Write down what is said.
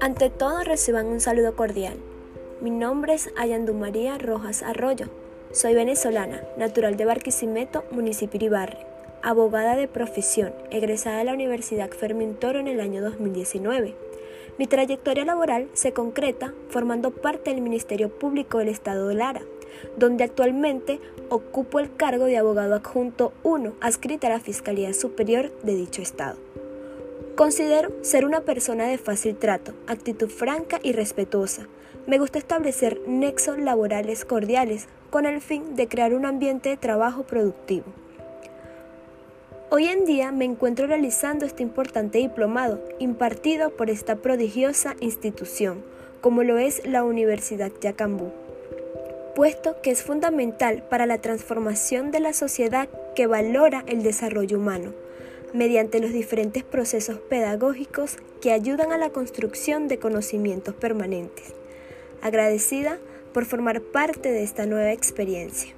Ante todo reciban un saludo cordial. Mi nombre es Ayandu María Rojas Arroyo. Soy venezolana, natural de Barquisimeto, municipio Iribarre, abogada de profesión, egresada de la Universidad Fermín Toro en el año 2019. Mi trayectoria laboral se concreta formando parte del Ministerio Público del Estado de Lara, donde actualmente ocupo el cargo de abogado adjunto 1 adscrita a la Fiscalía Superior de dicho Estado. Considero ser una persona de fácil trato, actitud franca y respetuosa. Me gusta establecer nexos laborales cordiales con el fin de crear un ambiente de trabajo productivo. Hoy en día me encuentro realizando este importante diplomado impartido por esta prodigiosa institución, como lo es la Universidad Yacambú, puesto que es fundamental para la transformación de la sociedad que valora el desarrollo humano mediante los diferentes procesos pedagógicos que ayudan a la construcción de conocimientos permanentes. Agradecida por formar parte de esta nueva experiencia.